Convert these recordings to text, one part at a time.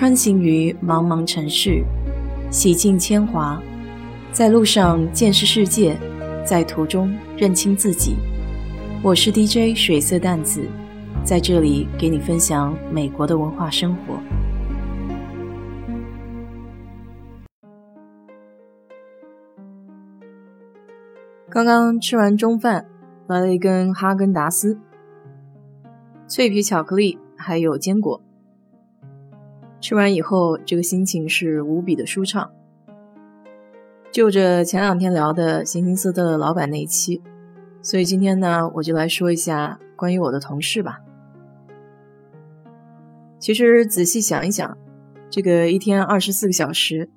穿行于茫茫城市，洗尽铅华，在路上见识世界，在途中认清自己。我是 DJ 水色淡子，在这里给你分享美国的文化生活。刚刚吃完中饭，来了一根哈根达斯，脆皮巧克力，还有坚果。吃完以后，这个心情是无比的舒畅。就着前两天聊的形形色色的老板那一期，所以今天呢，我就来说一下关于我的同事吧。其实仔细想一想，这个一天二十四个小时，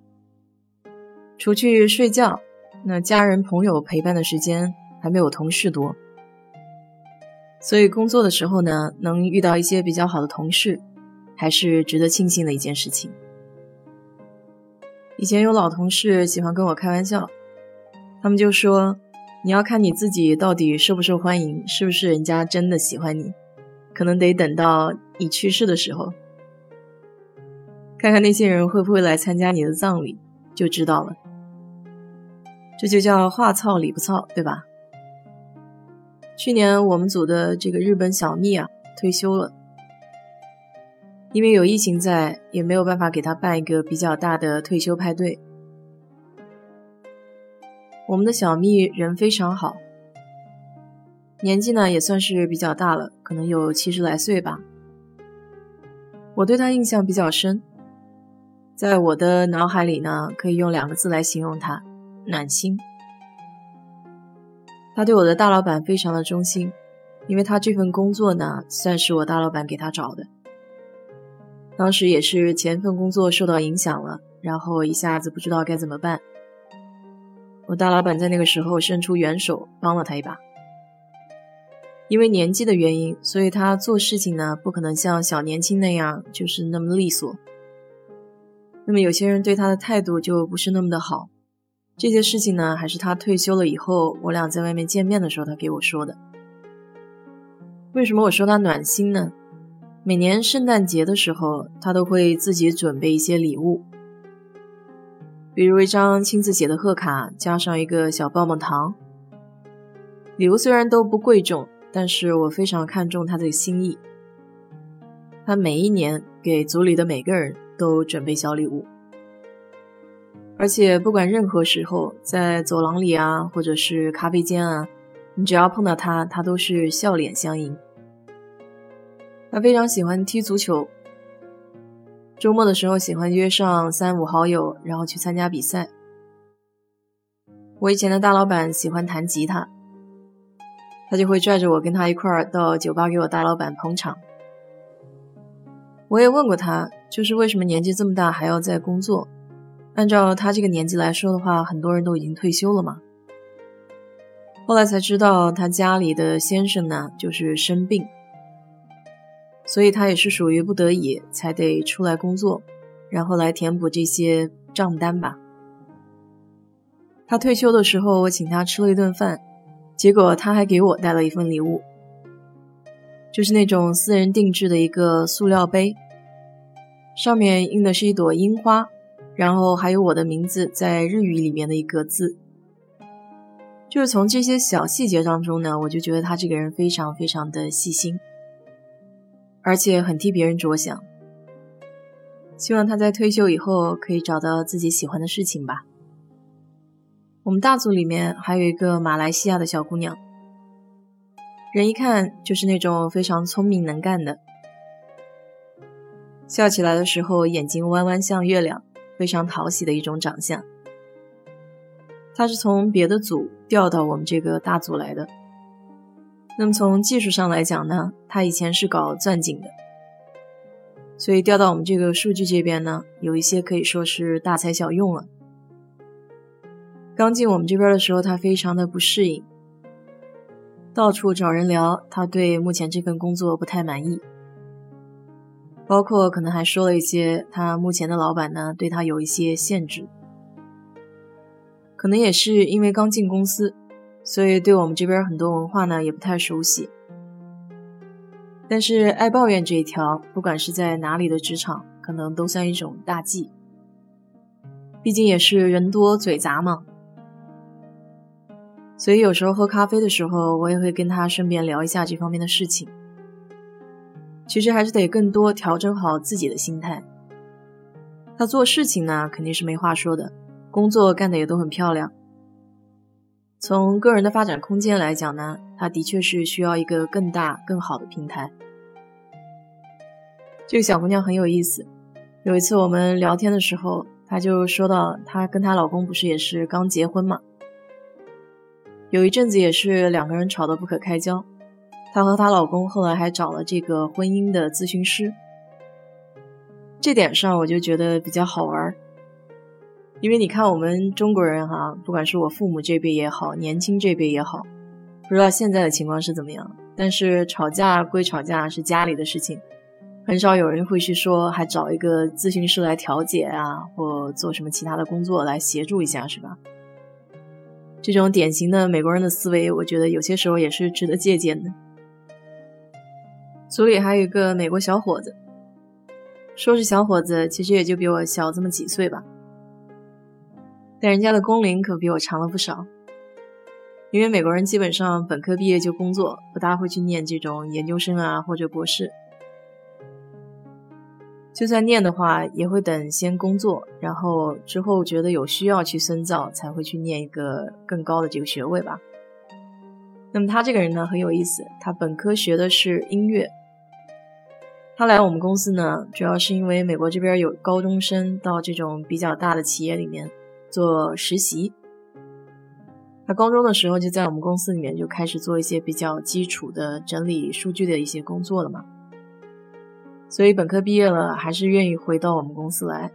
除去睡觉，那家人朋友陪伴的时间还没有同事多。所以工作的时候呢，能遇到一些比较好的同事。还是值得庆幸的一件事情。以前有老同事喜欢跟我开玩笑，他们就说：“你要看你自己到底受不受欢迎，是不是人家真的喜欢你，可能得等到你去世的时候，看看那些人会不会来参加你的葬礼，就知道了。”这就叫话糙理不糙，对吧？去年我们组的这个日本小蜜啊退休了。因为有疫情在，也没有办法给他办一个比较大的退休派对。我们的小蜜人非常好，年纪呢也算是比较大了，可能有七十来岁吧。我对他印象比较深，在我的脑海里呢，可以用两个字来形容他：暖心。他对我的大老板非常的忠心，因为他这份工作呢，算是我大老板给他找的。当时也是前份工作受到影响了，然后一下子不知道该怎么办。我大老板在那个时候伸出援手，帮了他一把。因为年纪的原因，所以他做事情呢不可能像小年轻那样就是那么利索。那么有些人对他的态度就不是那么的好。这些事情呢，还是他退休了以后，我俩在外面见面的时候他给我说的。为什么我说他暖心呢？每年圣诞节的时候，他都会自己准备一些礼物，比如一张亲自写的贺卡，加上一个小棒棒糖。礼物虽然都不贵重，但是我非常看重他的心意。他每一年给组里的每个人都准备小礼物，而且不管任何时候，在走廊里啊，或者是咖啡间啊，你只要碰到他，他都是笑脸相迎。他非常喜欢踢足球，周末的时候喜欢约上三五好友，然后去参加比赛。我以前的大老板喜欢弹吉他，他就会拽着我跟他一块儿到酒吧给我大老板捧场。我也问过他，就是为什么年纪这么大还要在工作？按照他这个年纪来说的话，很多人都已经退休了嘛。后来才知道，他家里的先生呢，就是生病。所以他也是属于不得已才得出来工作，然后来填补这些账单吧。他退休的时候，我请他吃了一顿饭，结果他还给我带了一份礼物，就是那种私人定制的一个塑料杯，上面印的是一朵樱花，然后还有我的名字在日语里面的一个字。就是从这些小细节当中呢，我就觉得他这个人非常非常的细心。而且很替别人着想，希望他在退休以后可以找到自己喜欢的事情吧。我们大组里面还有一个马来西亚的小姑娘，人一看就是那种非常聪明能干的，笑起来的时候眼睛弯弯像月亮，非常讨喜的一种长相。她是从别的组调到我们这个大组来的。那么从技术上来讲呢，他以前是搞钻井的，所以调到我们这个数据这边呢，有一些可以说是大材小用了。刚进我们这边的时候，他非常的不适应，到处找人聊，他对目前这份工作不太满意，包括可能还说了一些他目前的老板呢对他有一些限制，可能也是因为刚进公司。所以对我们这边很多文化呢也不太熟悉，但是爱抱怨这一条，不管是在哪里的职场可能都算一种大忌。毕竟也是人多嘴杂嘛。所以有时候喝咖啡的时候，我也会跟他顺便聊一下这方面的事情。其实还是得更多调整好自己的心态。他做事情呢，肯定是没话说的，工作干的也都很漂亮。从个人的发展空间来讲呢，他的确是需要一个更大、更好的平台。这个小姑娘很有意思。有一次我们聊天的时候，她就说到，她跟她老公不是也是刚结婚嘛。有一阵子也是两个人吵得不可开交，她和她老公后来还找了这个婚姻的咨询师。这点上我就觉得比较好玩儿，因为你看我们中国人哈，不管是我父母这辈也好，年轻这辈也好，不知道现在的情况是怎么样，但是吵架归吵架，是家里的事情，很少有人会去说还找一个咨询师来调解啊，或做什么其他的工作来协助一下，是吧？这种典型的美国人的思维，我觉得有些时候也是值得借鉴的。组里还有一个美国小伙子，说是小伙子，其实也就比我小这么几岁吧，但人家的工龄可比我长了不少。因为美国人基本上本科毕业就工作，不大会去念这种研究生啊或者博士。就算念的话，也会等先工作，然后之后觉得有需要去深造，才会去念一个更高的这个学位吧。那么他这个人呢很有意思，他本科学的是音乐。他来我们公司呢，主要是因为美国这边有高中生到这种比较大的企业里面做实习。他高中的时候就在我们公司里面就开始做一些比较基础的整理数据的一些工作了嘛。所以本科毕业了，还是愿意回到我们公司来。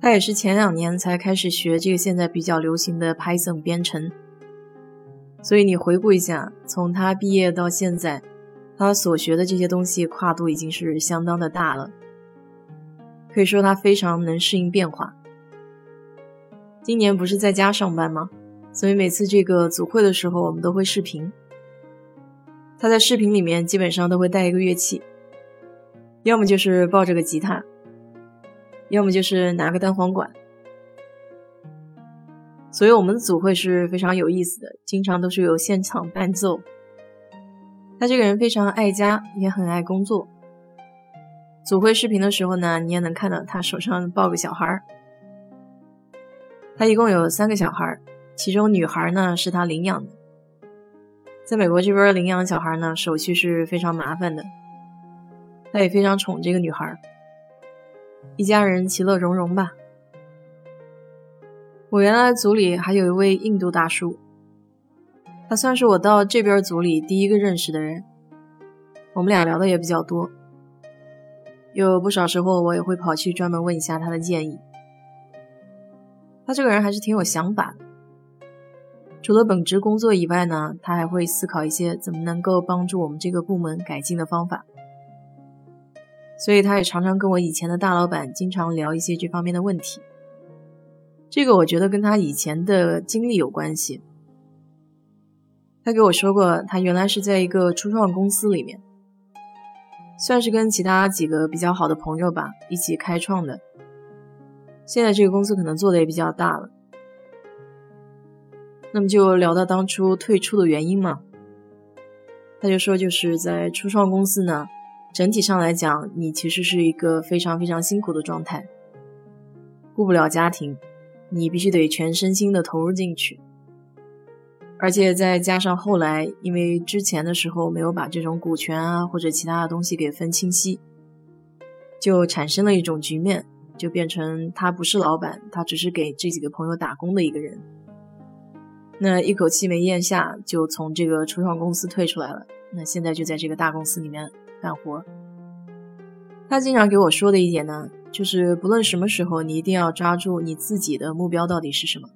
他也是前两年才开始学这个现在比较流行的 Python 编程。所以你回顾一下，从他毕业到现在，他所学的这些东西跨度已经是相当的大了。可以说他非常能适应变化。今年不是在家上班吗？所以每次这个组会的时候，我们都会视频。他在视频里面基本上都会带一个乐器。要么就是抱着个吉他，要么就是拿个单簧管，所以我们的组会是非常有意思的，经常都是有现场伴奏。他这个人非常爱家，也很爱工作。组会视频的时候呢，你也能看到他手上抱个小孩儿。他一共有三个小孩，其中女孩呢是他领养的。在美国这边领养小孩呢，手续是非常麻烦的。他也非常宠这个女孩，一家人其乐融融吧。我原来组里还有一位印度大叔，他算是我到这边组里第一个认识的人。我们俩聊的也比较多，有不少时候我也会跑去专门问一下他的建议。他这个人还是挺有想法的，除了本职工作以外呢，他还会思考一些怎么能够帮助我们这个部门改进的方法。所以他也常常跟我以前的大老板经常聊一些这方面的问题。这个我觉得跟他以前的经历有关系。他给我说过，他原来是在一个初创公司里面，算是跟其他几个比较好的朋友吧一起开创的。现在这个公司可能做的也比较大了。那么就聊到当初退出的原因嘛，他就说就是在初创公司呢。整体上来讲，你其实是一个非常非常辛苦的状态，顾不了家庭，你必须得全身心的投入进去，而且再加上后来，因为之前的时候没有把这种股权啊或者其他的东西给分清晰，就产生了一种局面，就变成他不是老板，他只是给这几个朋友打工的一个人，那一口气没咽下，就从这个初创公司退出来了，那现在就在这个大公司里面。干活。他经常给我说的一点呢，就是不论什么时候，你一定要抓住你自己的目标到底是什么。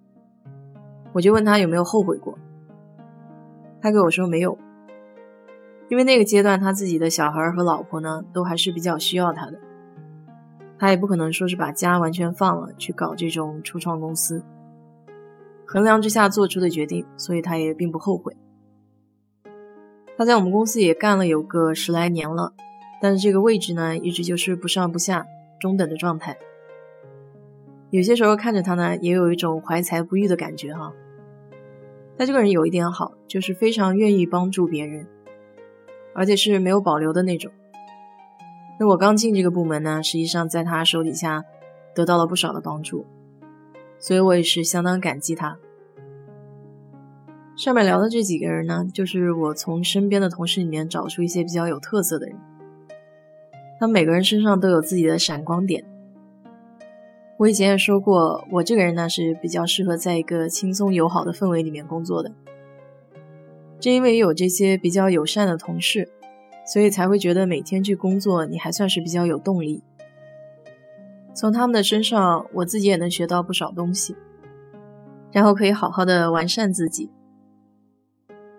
我就问他有没有后悔过，他给我说没有，因为那个阶段他自己的小孩和老婆呢，都还是比较需要他的，他也不可能说是把家完全放了去搞这种初创公司。衡量之下做出的决定，所以他也并不后悔。他在我们公司也干了有个十来年了，但是这个位置呢，一直就是不上不下、中等的状态。有些时候看着他呢，也有一种怀才不遇的感觉哈。他这个人有一点好，就是非常愿意帮助别人，而且是没有保留的那种。那我刚进这个部门呢，实际上在他手底下得到了不少的帮助，所以我也是相当感激他。上面聊的这几个人呢，就是我从身边的同事里面找出一些比较有特色的人，他们每个人身上都有自己的闪光点。我以前也说过，我这个人呢是比较适合在一个轻松友好的氛围里面工作的。正因为有这些比较友善的同事，所以才会觉得每天去工作你还算是比较有动力。从他们的身上，我自己也能学到不少东西，然后可以好好的完善自己。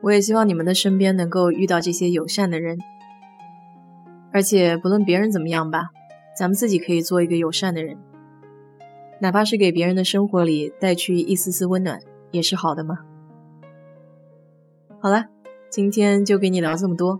我也希望你们的身边能够遇到这些友善的人，而且不论别人怎么样吧，咱们自己可以做一个友善的人。哪怕是给别人的生活里带去一丝丝温暖，也是好的嘛。好了，今天就给你聊这么多。